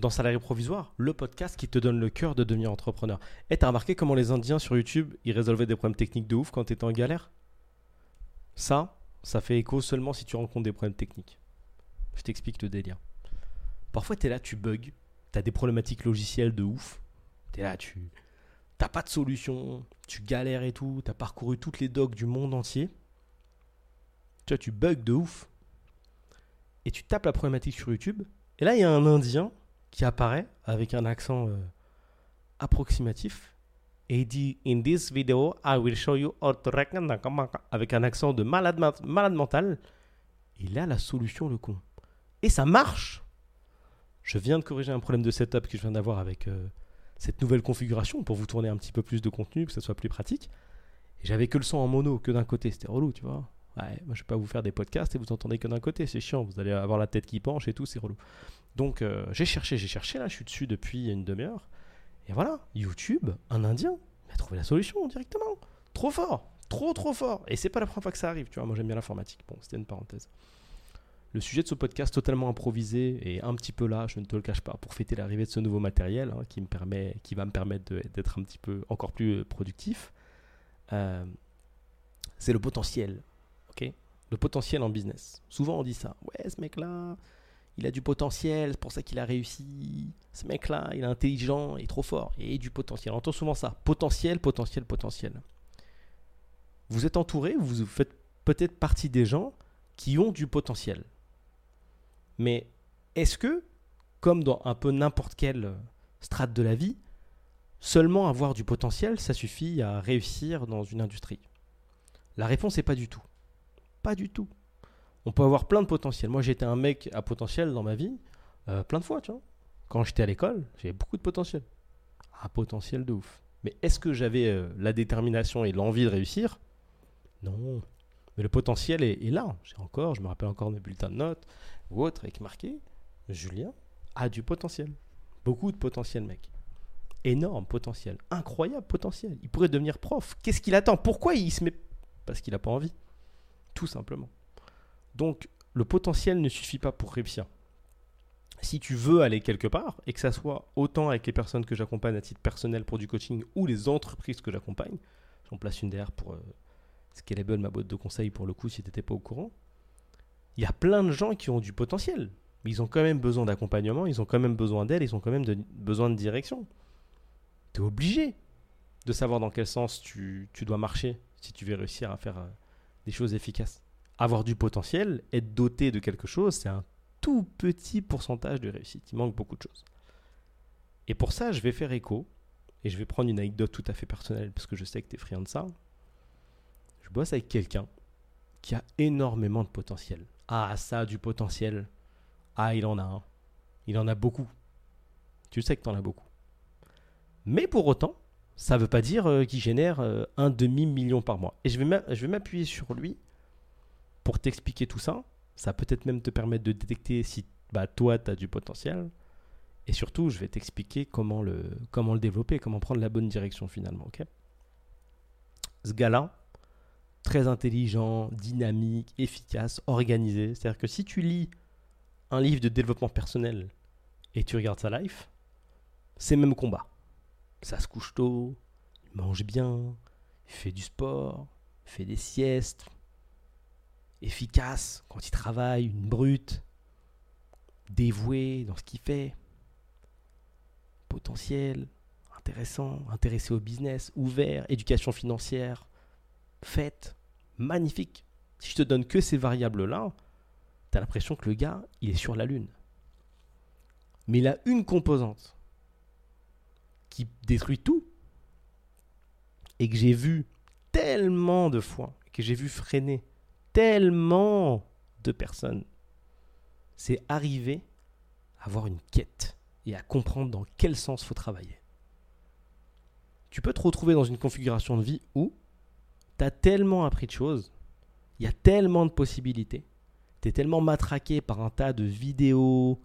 Dans Salarié Provisoire, le podcast qui te donne le cœur de devenir entrepreneur. Et t'as remarqué comment les Indiens sur YouTube, ils résolvaient des problèmes techniques de ouf quand t'étais en galère? Ça, ça fait écho seulement si tu rencontres des problèmes techniques. Je t'explique le délire. Parfois, t'es là, tu bugs, t'as des problématiques logicielles de ouf. T'es là, tu t'as pas de solution, tu galères et tout, t'as parcouru toutes les docs du monde entier. Tu vois, tu bugs de ouf. Et tu tapes la problématique sur YouTube et là, il y a un Indien qui apparaît avec un accent euh, approximatif. Et il dit In this video, I will show you how to avec un accent de malade, malade mental. Il a la solution, le con. Et ça marche Je viens de corriger un problème de setup que je viens d'avoir avec euh, cette nouvelle configuration pour vous tourner un petit peu plus de contenu, que ça soit plus pratique. J'avais que le son en mono, que d'un côté. C'était relou, tu vois. Ouais, moi je vais pas vous faire des podcasts et vous entendez que d'un côté, c'est chiant, vous allez avoir la tête qui penche et tout, c'est relou. Donc euh, j'ai cherché, j'ai cherché, là je suis dessus depuis une demi-heure. Et voilà, YouTube, un Indien, il a trouvé la solution directement. Trop fort, trop trop fort. Et c'est pas la première fois que ça arrive, tu vois, moi j'aime bien l'informatique. Bon, c'était une parenthèse. Le sujet de ce podcast totalement improvisé et un petit peu là, je ne te le cache pas, pour fêter l'arrivée de ce nouveau matériel hein, qui, me permet, qui va me permettre d'être un petit peu encore plus productif, euh, c'est le potentiel ok? Le potentiel en business. Souvent on dit ça. Ouais, ce mec-là, il a du potentiel, c'est pour ça qu'il a réussi. Ce mec-là, il est intelligent, il est trop fort. Et du potentiel. On entend souvent ça. Potentiel, potentiel, potentiel. Vous êtes entouré, vous faites peut-être partie des gens qui ont du potentiel. Mais est-ce que, comme dans un peu n'importe quelle strate de la vie, seulement avoir du potentiel, ça suffit à réussir dans une industrie? La réponse n'est pas du tout. Pas du tout. On peut avoir plein de potentiel. Moi, j'étais un mec à potentiel dans ma vie, euh, plein de fois, tu vois. Quand j'étais à l'école, j'avais beaucoup de potentiel. Un potentiel de ouf. Mais est-ce que j'avais euh, la détermination et l'envie de réussir? Non. Mais le potentiel est, là. J'ai encore, je me rappelle encore mes bulletins de notes ou autres avec marqué Julien a du potentiel. Beaucoup de potentiel, mec. Énorme potentiel. Incroyable potentiel. Il pourrait devenir prof. Qu'est-ce qu'il attend? Pourquoi il se met? Parce qu'il n'a pas envie tout simplement. Donc, le potentiel ne suffit pas pour réussir. Si tu veux aller quelque part, et que ça soit autant avec les personnes que j'accompagne à titre personnel pour du coaching ou les entreprises que j'accompagne, j'en place une derrière pour euh, Scalable, ma boîte de conseil pour le coup, si tu n'étais pas au courant. Il y a plein de gens qui ont du potentiel, mais ils ont quand même besoin d'accompagnement, ils ont quand même besoin d'aide, ils ont quand même besoin de direction. Tu es obligé de savoir dans quel sens tu, tu, dois marcher si tu veux réussir à faire euh, des choses efficaces. Avoir du potentiel, être doté de quelque chose, c'est un tout petit pourcentage de réussite. Il manque beaucoup de choses. Et pour ça, je vais faire écho, et je vais prendre une anecdote tout à fait personnelle, parce que je sais que tu es friand de ça. Je bosse avec quelqu'un qui a énormément de potentiel. Ah, ça a du potentiel. Ah, il en a un. Il en a beaucoup. Tu sais que tu en as beaucoup. Mais pour autant, ça ne veut pas dire euh, qu'il génère euh, un demi-million par mois. Et je vais m'appuyer sur lui pour t'expliquer tout ça. Ça peut-être même te permettre de détecter si bah, toi, tu as du potentiel. Et surtout, je vais t'expliquer comment le, comment le développer, comment prendre la bonne direction finalement. ok? Ce gars-là, très intelligent, dynamique, efficace, organisé. C'est-à-dire que si tu lis un livre de développement personnel et tu regardes sa life, c'est même combat ça se couche tôt, il mange bien, il fait du sport, il fait des siestes, efficace quand il travaille, une brute, dévoué dans ce qu'il fait, potentiel, intéressant, intéressé au business, ouvert, éducation financière, faite, magnifique. Si je te donne que ces variables-là, tu as l'impression que le gars, il est sur la Lune. Mais il a une composante qui détruit tout et que j'ai vu tellement de fois, que j'ai vu freiner tellement de personnes, c'est arriver à avoir une quête et à comprendre dans quel sens faut travailler. Tu peux te retrouver dans une configuration de vie où tu as tellement appris de choses, il y a tellement de possibilités, tu es tellement matraqué par un tas de vidéos,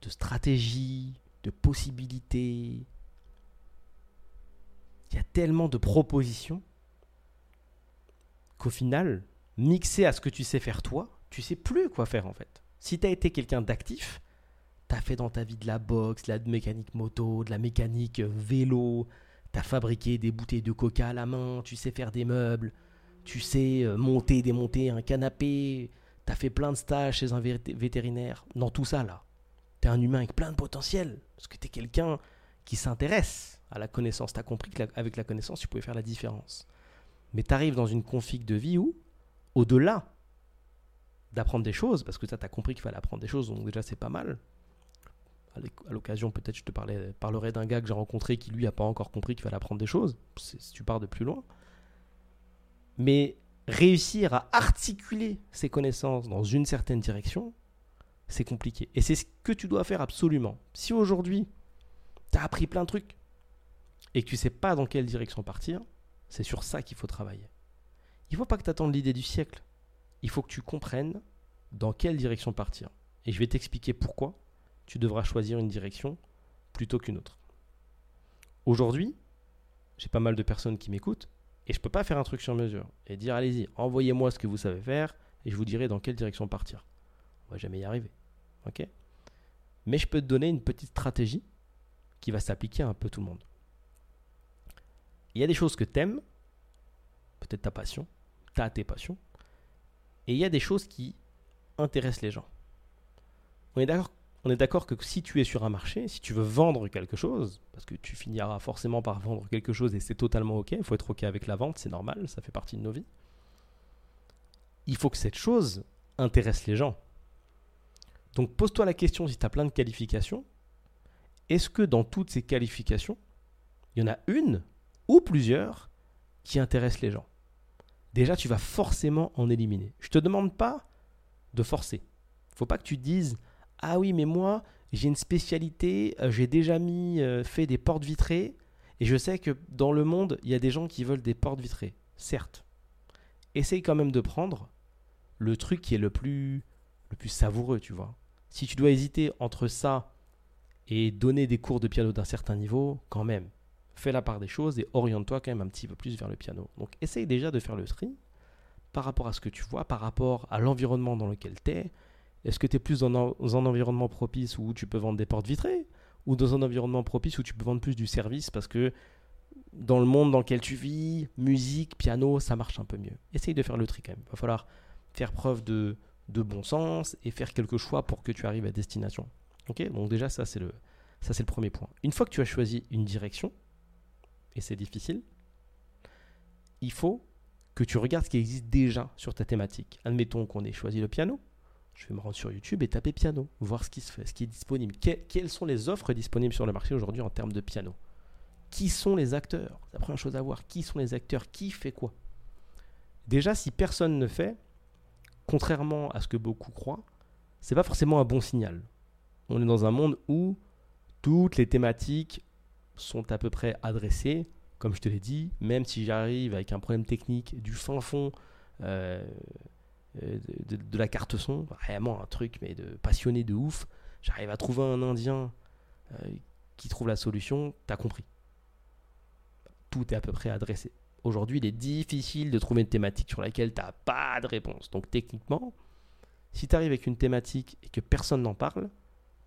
de stratégies, de possibilités. Il y a tellement de propositions qu'au final, mixé à ce que tu sais faire toi, tu sais plus quoi faire en fait. Si tu as été quelqu'un d'actif, tu as fait dans ta vie de la boxe, de la mécanique moto, de la mécanique euh, vélo, tu as fabriqué des bouteilles de coca à la main, tu sais faire des meubles, tu sais euh, monter, démonter un canapé, tu as fait plein de stages chez un vétérinaire. Dans tout ça, là, tu es un humain avec plein de potentiel, parce que tu es quelqu'un qui s'intéresse à la connaissance. Tu as compris qu'avec la connaissance, tu pouvais faire la différence. Mais tu arrives dans une config de vie où, au-delà d'apprendre des choses, parce que ça, tu as compris qu'il fallait apprendre des choses, donc déjà c'est pas mal. À l'occasion, peut-être je te parlais, parlerai d'un gars que j'ai rencontré qui lui n'a pas encore compris qu'il fallait apprendre des choses, si tu pars de plus loin. Mais réussir à articuler ces connaissances dans une certaine direction, c'est compliqué. Et c'est ce que tu dois faire absolument. Si aujourd'hui, tu as appris plein de trucs et que tu sais pas dans quelle direction partir, c'est sur ça qu'il faut travailler. Il faut pas que tu attendes l'idée du siècle. Il faut que tu comprennes dans quelle direction partir. Et je vais t'expliquer pourquoi tu devras choisir une direction plutôt qu'une autre. Aujourd'hui, j'ai pas mal de personnes qui m'écoutent et je ne peux pas faire un truc sur mesure et dire allez-y, envoyez-moi ce que vous savez faire et je vous dirai dans quelle direction partir. On va jamais y arriver. Mais je peux te donner une petite stratégie qui va s'appliquer à un peu tout le monde. Il y a des choses que tu aimes, peut-être ta passion, tu as tes passions, et il y a des choses qui intéressent les gens. On est d'accord on est d'accord que si tu es sur un marché, si tu veux vendre quelque chose, parce que tu finiras forcément par vendre quelque chose et c'est totalement ok, il faut être ok avec la vente, c'est normal, ça fait partie de nos vies. Il faut que cette chose intéresse les gens. Donc pose-toi la question si tu as plein de qualifications, est-ce que dans toutes ces qualifications, il y en a une ou plusieurs qui intéressent les gens Déjà, tu vas forcément en éliminer. Je ne te demande pas de forcer. Il faut pas que tu dises ah oui, mais moi, j'ai une spécialité, euh, j'ai déjà mis, euh, fait des portes vitrées, et je sais que dans le monde, il y a des gens qui veulent des portes vitrées. Certes. Essaye quand même de prendre le truc qui est le plus, le plus savoureux, tu vois. Si tu dois hésiter entre ça et donner des cours de piano d'un certain niveau, quand même, fais la part des choses et oriente-toi quand même un petit peu plus vers le piano. Donc essaye déjà de faire le tri par rapport à ce que tu vois, par rapport à l'environnement dans lequel tu es, est-ce que tu es plus dans un, environnement propice où tu peux vendre des portes vitrées ou dans un environnement propice où tu peux vendre plus du service parce que dans le monde dans lequel tu vis, musique, piano, ça marche un peu mieux. Essaye de faire le tri quand même. Il va falloir faire preuve de, bon sens et faire quelques choix pour que tu arrives à destination. Ok? Donc déjà, ça c'est le, ça c'est le premier point. Une fois que tu as choisi une direction, et c'est difficile, il faut que tu regardes ce qui existe déjà sur ta thématique. Admettons qu'on ait choisi le piano, je vais me rendre sur YouTube et taper piano, voir ce qui se fait, ce qui est disponible. quelles sont les offres disponibles sur le marché aujourd'hui en termes de piano? Qui sont les acteurs? C'est la première chose à voir. Qui sont les acteurs? Qui fait quoi? Déjà, si personne ne fait, contrairement à ce que beaucoup croient, c'est pas forcément un bon signal. On est dans un monde où toutes les thématiques sont à peu près adressées, comme je te l'ai dit, même si j'arrive avec un problème technique du fin fond. Euh, euh, de, la carte son, vraiment un truc mais de passionné de ouf. J'arrive à trouver un Indien euh, qui trouve la solution, t'as compris. Tout est à peu près adressé. Aujourd'hui, il est difficile de trouver une thématique sur laquelle t'as pas de réponse. Donc techniquement, si tu arrives avec une thématique et que personne n'en parle,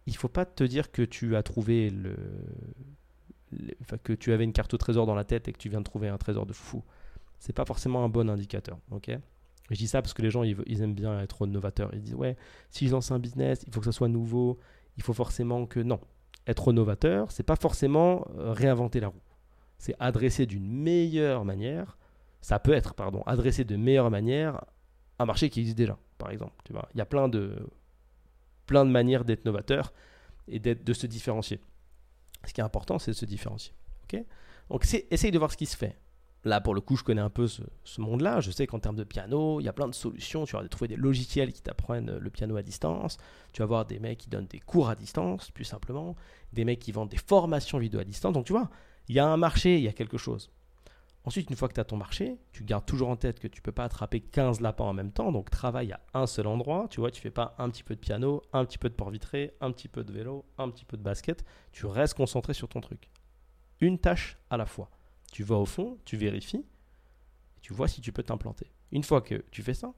il faut pas te dire que tu as trouvé le, que tu avais une carte au trésor dans la tête et que tu viens de trouver un trésor de fou. C'est pas forcément un bon indicateur, ok? Je dis ça parce que les gens, ils, aiment bien être novateurs. Ils disent, ouais, si je un business, il faut que ça soit nouveau. Il faut forcément que... Non, être novateur, c'est pas forcément euh, réinventer la roue. C'est adresser d'une meilleure manière. Ça peut être, pardon, adresser de meilleure manière un marché qui existe déjà, par exemple. Tu vois, il y a plein de, plein de manières d'être novateur et de se différencier. Ce qui est important, c'est de se différencier. Donc, essaye de voir ce qui se fait. Là, pour le coup, je connais un peu ce, monde-là. Je sais qu'en termes de piano, il y a plein de solutions. Tu vas trouver des logiciels qui t'apprennent le piano à distance. Tu vas voir des mecs qui donnent des cours à distance, plus simplement. Des mecs qui vendent des formations vidéo à distance. Donc, tu vois, il y a un marché, il y a quelque chose. Ensuite, une fois que tu as ton marché, tu gardes toujours en tête que tu ne peux pas attraper 15 lapins en même temps. Donc, travaille à un seul endroit. Tu vois, tu fais pas un petit peu de piano, un petit peu de port vitré, un petit peu de vélo, un petit peu de basket. Tu restes concentré sur ton truc. Une tâche à la fois. Tu vas au fond, tu vérifies, et tu vois si tu peux t'implanter. Une fois que tu fais ça,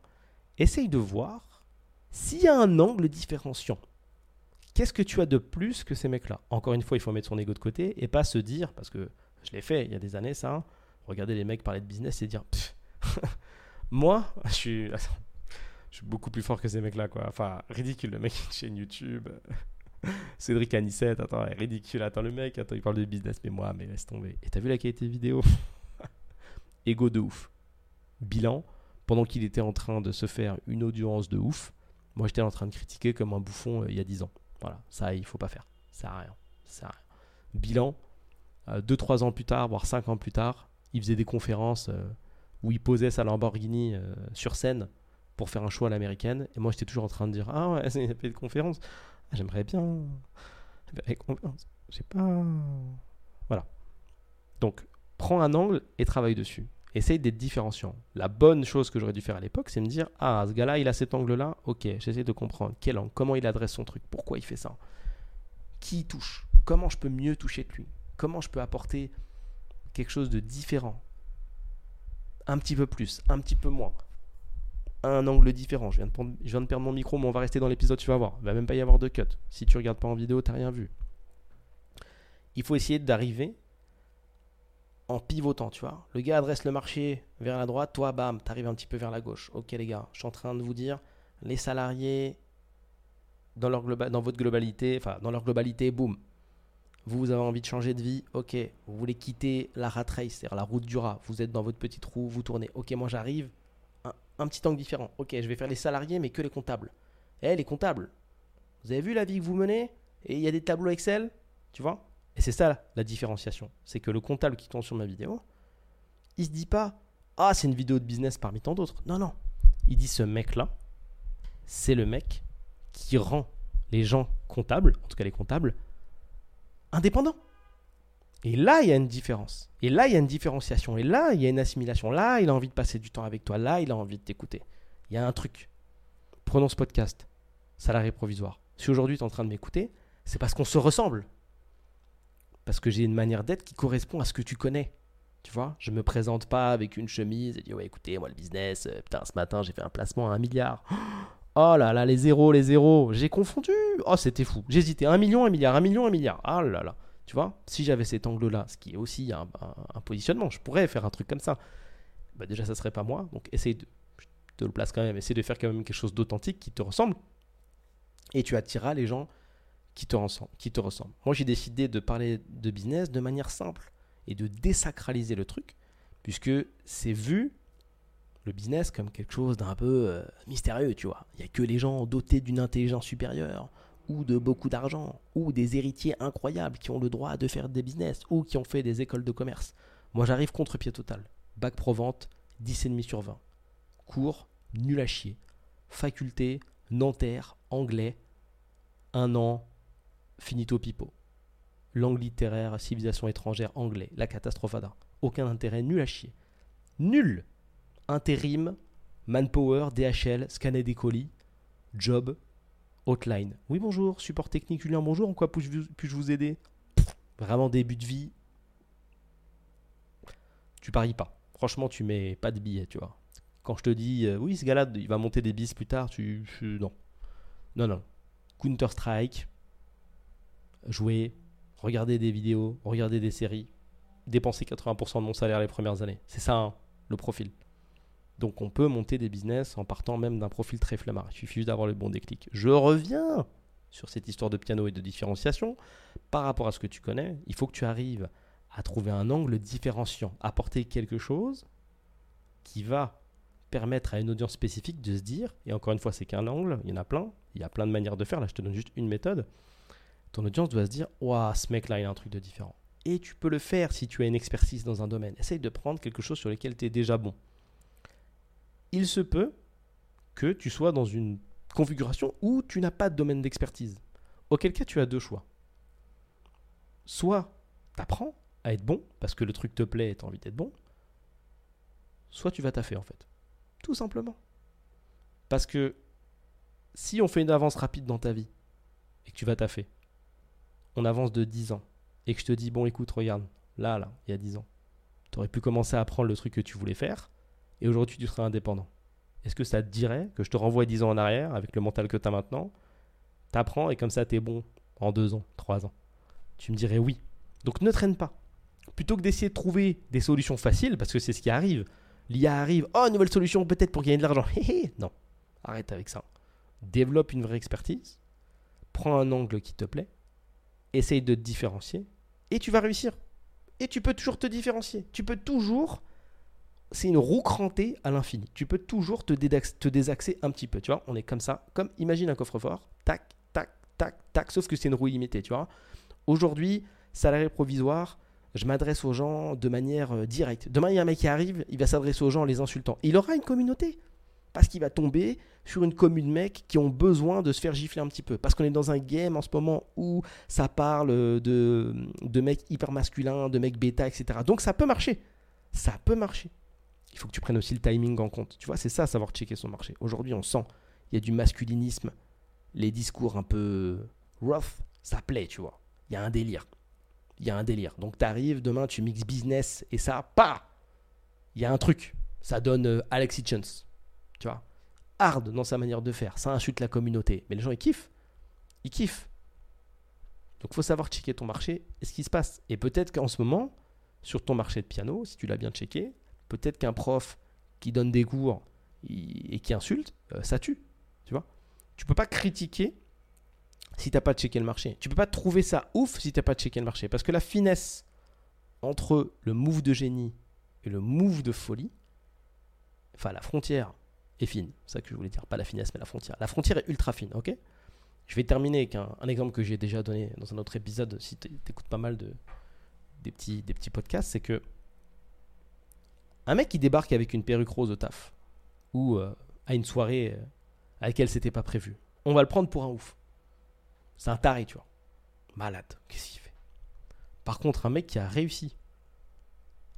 essaye de voir s'il y a un angle différenciant. Qu'est-ce que tu as de plus que ces mecs-là? Encore une fois, il faut mettre son ego de côté et pas se dire, parce que je l'ai fait il y a des années, ça. Regarder les mecs parler de business et dire, moi, je suis, je suis beaucoup plus fort que ces mecs-là, quoi. Enfin, ridicule, le mec une chaîne YouTube. Cédric Anissette, attends, ridicule. Attends, le mec, attends, il parle de business, mais moi, mais laisse tomber. Et t'as vu la qualité vidéo? Ego de ouf. Bilan, pendant qu'il était en train de se faire une audience de ouf, moi j'étais en train de critiquer comme un bouffon euh, il y a 10 ans. Voilà, ça il faut pas faire. Ça sert rien. Ça sert à rien. Bilan, 2-3 euh, ans plus tard, voire 5 ans plus tard, il faisait des conférences euh, où il posait sa Lamborghini sur scène pour faire un show à l'américaine. Et moi j'étais toujours en train de dire Ah ouais, il a fait des conférences. Ah, j'aimerais bien. J'ai pas. Voilà. Donc, prends un angle et travaille dessus. Essaye d'être différenciant. La bonne chose que j'aurais dû faire à l'époque, c'est me dire Ah, ce gars-là, il a cet angle-là. Ok, j'essaie de comprendre quel angle, comment il adresse son truc, pourquoi il fait ça, qui touche, comment je peux mieux toucher de lui, comment je peux apporter quelque chose de différent, un petit peu plus, un petit peu moins, un angle différent. Je viens, de perdre mon micro, mais on va rester dans l'épisode, tu vas voir. Il va même pas y avoir de cut. Si tu regardes pas en vidéo, tu n'as rien vu. Il faut essayer d'arriver en pivotant, tu vois. Le gars adresse le marché vers la droite, toi, bam, tu arrives un petit peu vers la gauche. Ok, les gars, je suis en train de vous dire, les salariés, dans, leur votre globalité, enfin, dans leur globalité, boum. Vous, vous avez envie de changer de vie, ok. Vous voulez quitter la rat race, c'est-à-dire la route du rat. Vous êtes dans votre petite roue, vous tournez. Ok, moi j'arrive, un petit angle différent. Ok, je vais faire les salariés, mais que les comptables. Eh, les comptables, vous avez vu la vie que vous menez Et il y a des tableaux Excel, tu vois? Et c'est ça la différenciation. C'est que le comptable qui tombe sur ma vidéo, il se dit pas Ah, c'est une vidéo de business parmi tant d'autres. Non, non. Il dit Ce mec-là, c'est le mec qui rend les gens comptables, en tout cas les comptables, indépendants. Et là, il y a une différence. Et là, il y a une différenciation. Et là, il y a une assimilation. Là, il a envie de passer du temps avec toi. Là, il a envie de t'écouter. Il y a un truc. Prenons ce podcast, salarié provisoire. Si aujourd'hui tu es en train de m'écouter, c'est parce qu'on se ressemble. Parce que j'ai une manière d'être qui correspond à ce que tu connais. Tu vois, je me présente pas avec une chemise et dis ouais écoutez moi le business, euh, putain ce matin j'ai fait un placement à un milliard. Oh là là les zéros les zéros, j'ai confondu. Oh c'était fou. J'hésitais un million un milliard un million un milliard. Ah là là. Tu vois, si j'avais cet angle-là, ce qui est aussi un, positionnement, je pourrais faire un truc comme ça. Bah déjà, ça serait pas moi. Donc, essaye de, je te le place quand même, essaye de faire quand même quelque chose d'authentique qui te ressemble. Et tu attireras les gens qui te, qui te ressemblent. Moi, j'ai décidé de parler de business de manière simple et de désacraliser le truc, puisque c'est vu business comme quelque chose d'un peu euh, mystérieux, tu vois. Il n'y a que les gens dotés d'une intelligence supérieure ou de beaucoup d'argent, ou des héritiers incroyables qui ont le droit de faire des business, ou qui ont fait des écoles de commerce. Moi j'arrive contre-pied total. Bac pro vente, 10,5 sur 20. Cours, nul à chier. Faculté, Nanterre, anglais, un an, finito pipo. Langue littéraire, civilisation étrangère, anglais, la catastrophe d'un. Aucun intérêt, nul à chier. Nul Intérim, manpower, DHL, scanner des colis, job, Hotline. Oui, bonjour, support technique Julien, bonjour, en quoi puis-je vous aider? Vraiment début de vie. Tu paries pas. Franchement, tu mets pas de billets, tu vois. Quand je te dis, euh, oui, ce gars-là, il va monter des bis plus tard, tu. non. Non, non. Counter-Strike, jouer, regarder des vidéos, regarder des séries, dépenser 80% de mon salaire les premières années. C'est ça, hein, le profil. Donc on peut monter des business en partant même d'un profil très flemmard. Il suffit juste d'avoir le bon déclic. Je reviens sur cette histoire de piano et de différenciation. Par rapport à ce que tu connais, il faut que tu arrives à trouver un angle différenciant, apporter quelque chose qui va permettre à une audience spécifique de se dire, et encore une fois, c'est qu'un angle, il y en a plein, il y a plein de manières de faire, là je te donne juste une méthode, ton audience doit se dire, waouh, ce mec-là, il a un truc de différent. Et tu peux le faire si tu as une expertise dans un domaine. Essaye de prendre quelque chose sur lequel tu es déjà bon il se peut que tu sois dans une configuration où tu n'as pas de domaine d'expertise. Auquel cas, tu as deux choix. Soit tu apprends à être bon parce que le truc te plaît et tu as envie d'être bon, soit tu vas taffer en fait. Tout simplement. Parce que si on fait une avance rapide dans ta vie et que tu vas taffer, on avance de 10 ans et que je te dis, bon écoute, regarde, là, là, il y a 10 ans, tu aurais pu commencer à apprendre le truc que tu voulais faire, et aujourd'hui tu serais indépendant. Est-ce que ça te dirait que je te renvoie 10 ans en arrière avec le mental que tu as maintenant, T'apprends et comme ça, t'es bon en deux ans, trois ans? Tu me dirais oui. Donc ne traîne pas. Plutôt que d'essayer de trouver des solutions faciles, parce que c'est ce qui arrive. L'IA arrive, oh, nouvelle solution peut-être pour gagner de l'argent. non, arrête avec ça. Développe une vraie expertise, prends un angle qui te plaît, essaye de te différencier, et tu vas réussir. Et tu peux toujours te différencier. Tu peux toujours c'est une roue crantée à l'infini. Tu peux toujours te, désaxer un petit peu, tu vois. On est comme ça, comme imagine un coffre-fort, tac, tac, tac, tac, sauf que c'est une roue illimitée, tu vois. Aujourd'hui, salarié provisoire, je m'adresse aux gens de manière euh, directe. Demain, il y a un mec qui arrive, il va s'adresser aux gens en les insultant. Il aura une communauté. Parce qu'il va tomber sur une commune mecs qui ont besoin de se faire gifler un petit peu. Parce qu'on est dans un game en ce moment où ça parle de, de mecs hyper masculins, de mecs bêta, etc. Donc ça peut marcher. Ça peut marcher il faut que tu prennes aussi le timing en compte. Tu vois, c'est ça, savoir checker son marché. Aujourd'hui, on sent, il y a du masculinisme, les discours un peu rough, ça plaît, tu vois. Il y a un délire. Il y a un délire. Donc, tu arrives, demain, tu mixes business et ça, pas Il y a un truc. Ça donne euh, Alexis Chance. Tu vois? Hard dans sa manière de faire. Ça insulte la communauté. Mais les gens, ils kiffent. Ils kiffent. Donc, faut savoir checker ton marché et ce qui se passe. Et peut-être qu'en ce moment, sur ton marché de piano, si tu l'as bien checké, peut-être qu'un prof qui donne des cours et qui insulte, euh, ça tue. Tu vois Tu peux pas critiquer si tu n'as pas checké le marché. Tu peux pas trouver ça ouf si tu n'as pas checké le marché. Parce que la finesse entre le move de génie et le move de folie, enfin la frontière est fine. C'est ça que je voulais dire. Pas la finesse, mais la frontière. La frontière est ultra fine, ok? Je vais terminer avec un, exemple que j'ai déjà donné dans un autre épisode, si tu écoutes pas mal de, des petits podcasts, c'est que un mec qui débarque avec une perruque rose au taf ou euh, à une soirée euh, à laquelle c'était pas prévu, on va le prendre pour un ouf. C'est un taré, tu vois. Malade. Qu'est-ce qu'il fait? Par contre, un mec qui a réussi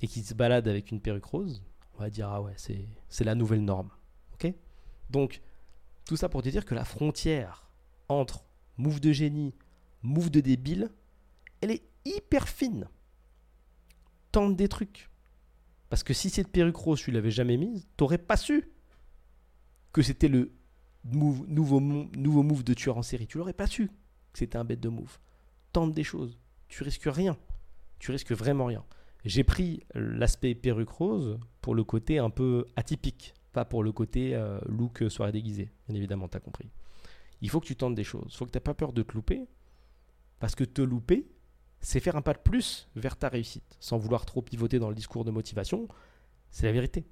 et qui se balade avec une perruque rose, on va dire ah ouais, c'est, la nouvelle norme. Ok? Donc, tout ça pour te dire que la frontière entre move de génie, move de débile, elle est hyper fine. Tente des trucs. Parce que si cette perruque rose, tu l'avais jamais mise, t'aurais pas su que c'était le nouveau, nouveau move de tueur en série. Tu l'aurais pas su que c'était un bête de move. Tente des choses. Tu risques rien. Tu risques vraiment rien. J'ai pris l'aspect perruque rose pour le côté un peu atypique, pas pour le côté euh, look soirée déguisée. Bien évidemment, tu as compris. Il faut que tu tentes des choses. Il faut que tu n'aies pas peur de te louper. Parce que te louper, c'est faire un pas de plus vers ta réussite, sans vouloir trop pivoter dans le discours de motivation. C'est la vérité.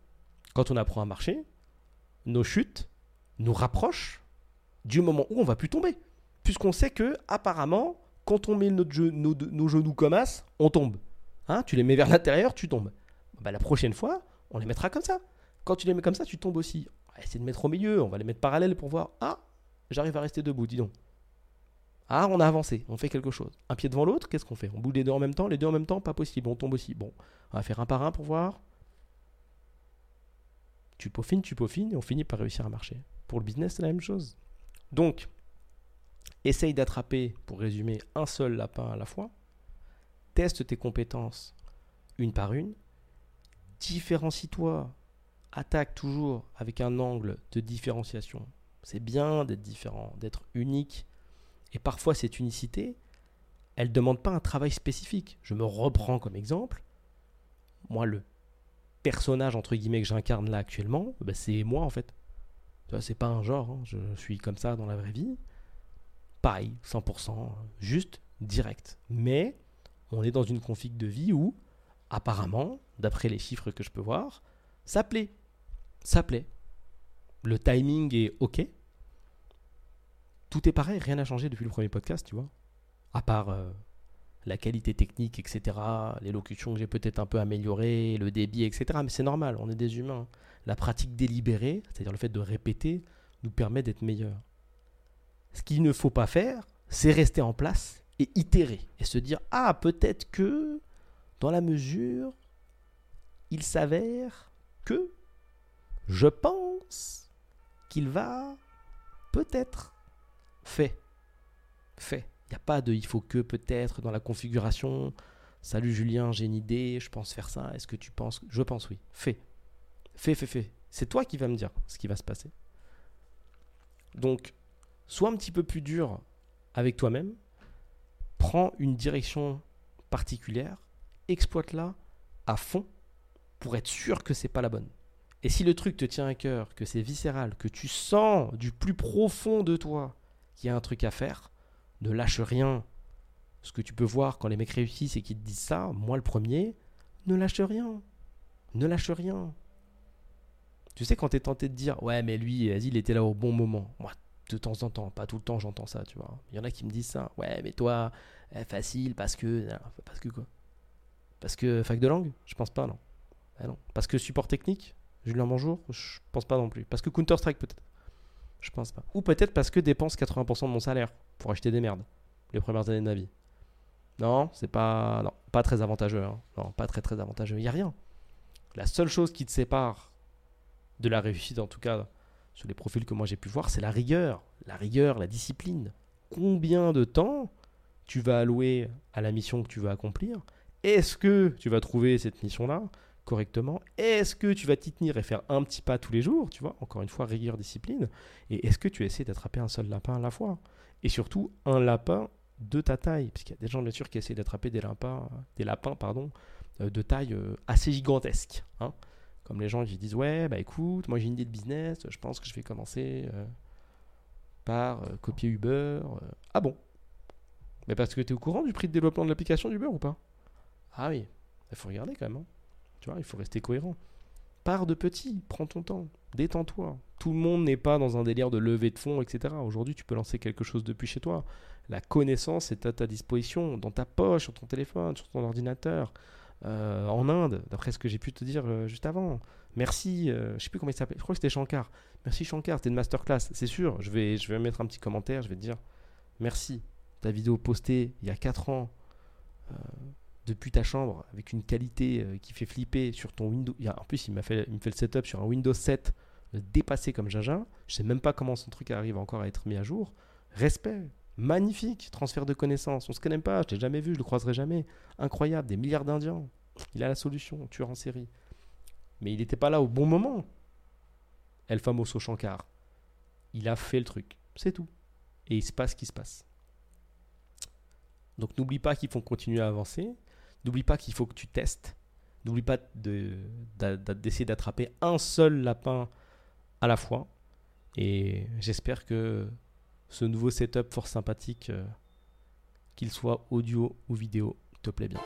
Quand on apprend à marcher, nos chutes nous rapprochent du moment où on va plus tomber. Puisqu'on sait que, apparemment, quand on met nos, genoux comme as, on tombe. Hein, tu les mets vers l'intérieur, tu tombes. Bah, la prochaine fois, on les mettra comme ça. Quand tu les mets comme ça, tu tombes aussi. On va essayer de mettre au milieu, on va les mettre parallèles pour voir. Ah, j'arrive à rester debout, dis donc. Ah, on a avancé, on fait quelque chose. Un pied devant l'autre, qu'est-ce qu'on fait? On boule les deux en même temps Les deux en même temps, pas possible, on tombe aussi. Bon, on va faire un par un pour voir. Tu peaufines, tu peaufines, et on finit par réussir à marcher. Pour le business, c'est la même chose. Donc, essaye d'attraper, pour résumer, un seul lapin à la fois. Teste tes compétences une par une. Différencie-toi. Attaque toujours avec un angle de différenciation. C'est bien d'être différent, d'être unique et parfois, cette unicité, elle ne demande pas un travail spécifique. Je me reprends comme exemple. Moi, le personnage, entre guillemets, que j'incarne là actuellement, bah, c'est moi, en fait. C'est pas un genre, hein. je suis comme ça dans la vraie vie. Pareil, 100%, juste direct. Mais on est dans une config de vie où, apparemment, d'après les chiffres que je peux voir, ça plaît. Ça plaît. Le timing est OK tout est pareil, rien n'a changé depuis le premier podcast, tu vois. À part euh, la qualité technique, etc., l'élocution que j'ai peut-être un peu améliorée, le débit, etc. Mais c'est normal, on est des humains. La pratique délibérée, c'est-à-dire le fait de répéter, nous permet d'être meilleurs. Ce qu'il ne faut pas faire, c'est rester en place et itérer et se dire ah peut-être que dans la mesure il s'avère que je pense qu'il va peut-être Fais. Fais. Il n'y a pas de il faut que peut-être dans la configuration. Salut Julien, j'ai une idée, je pense faire ça. Est-ce que tu penses Je pense oui. Fais. Fais, fais, fais. C'est toi qui vas me dire ce qui va se passer. Donc, sois un petit peu plus dur avec toi-même, prends une direction particulière, exploite-la à fond pour être sûr que c'est pas la bonne. Et si le truc te tient à cœur, que c'est viscéral, que tu sens du plus profond de toi qu'il y a un truc à faire, ne lâche rien. Ce que tu peux voir quand les mecs réussissent et qu'ils te disent ça, moi le premier, ne lâche rien. Ne lâche rien. Tu sais, quand tu es tenté de dire, ouais, mais lui, vas-y, il était là au bon moment. Moi, de temps en temps, pas tout le temps, j'entends ça, tu vois. Il y en a qui me disent ça. Ouais, mais toi, eh, facile, parce que. Parce que quoi? Parce que fac de langue? Je pense pas, non. Ah non. Parce que support technique? Julien Bonjour Je pense pas non plus. Parce que Counter-Strike, peut-être Je pense pas. Ou peut-être parce que dépense 80% de mon salaire pour acheter des merdes les premières années de ma vie. Non, c'est pas. Non, pas très avantageux. Hein. Non, pas très très avantageux. Il n'y a rien. La seule chose qui te sépare de la réussite, en tout cas sur les profils que moi j'ai pu voir, c'est la rigueur. La rigueur, la discipline. Combien de temps tu vas allouer à la mission que tu veux accomplir? Est-ce que tu vas trouver cette mission-là? Correctement Est-ce que tu vas t'y tenir et faire un petit pas tous les jours Tu vois, encore une fois, rigueur, discipline. Et est-ce que tu essaies d'attraper un seul lapin à la fois? Et surtout, un lapin de ta taille. Parce qu'il y a des gens, bien sûr, qui essaient d'attraper des lapins, des lapins pardon, euh, de taille euh, assez gigantesque. Hein comme les gens qui disent Ouais, bah écoute, moi j'ai une idée de business, je pense que je vais commencer euh, par copier Uber. Ah bon? Mais parce que tu es au courant du prix de développement de l'application d'Uber ou pas? Ah oui, il faut regarder quand même. Hein. Tu vois, il faut rester cohérent. Pars de petit, prends ton temps, détends-toi. Tout le monde n'est pas dans un délire de levée de fonds, etc. Aujourd'hui, tu peux lancer quelque chose depuis chez toi. La connaissance est à ta disposition, dans ta poche, sur ton téléphone, sur ton ordinateur. Euh, en Inde, d'après ce que j'ai pu te dire euh, juste avant. Merci, euh, je sais plus comment il s'appelle, je crois que c'était Shankar. Merci Shankar, c'était une masterclass, c'est sûr. Je vais, je vais mettre un petit commentaire, je vais te dire merci. Ta vidéo postée il y a 4 ans depuis ta chambre avec une qualité qui fait flipper sur ton Windows. en plus, il m'a fait, me fait le setup sur un Windows 7 dépassé comme jaja. Je sais même pas comment son truc arrive encore à être mis à jour. Respect, Magnifique, transfert de connaissances. On se connaît pas, je l'ai jamais vu, je le croiserai jamais. Incroyable, des milliards d'Indiens. Il a la solution, tueur en série. Mais il n'était pas là au bon moment. El famoso Shankar. Il a fait le truc, c'est tout. Et il se passe ce qui se passe. Donc n'oublie pas qu'il faut continuer à avancer. N'oublie pas qu'il faut que tu testes. N'oublie pas d'essayer d'attraper un seul lapin à la fois. Et j'espère que ce nouveau setup fort sympathique, euh, qu'il soit audio ou vidéo, te plaît bien.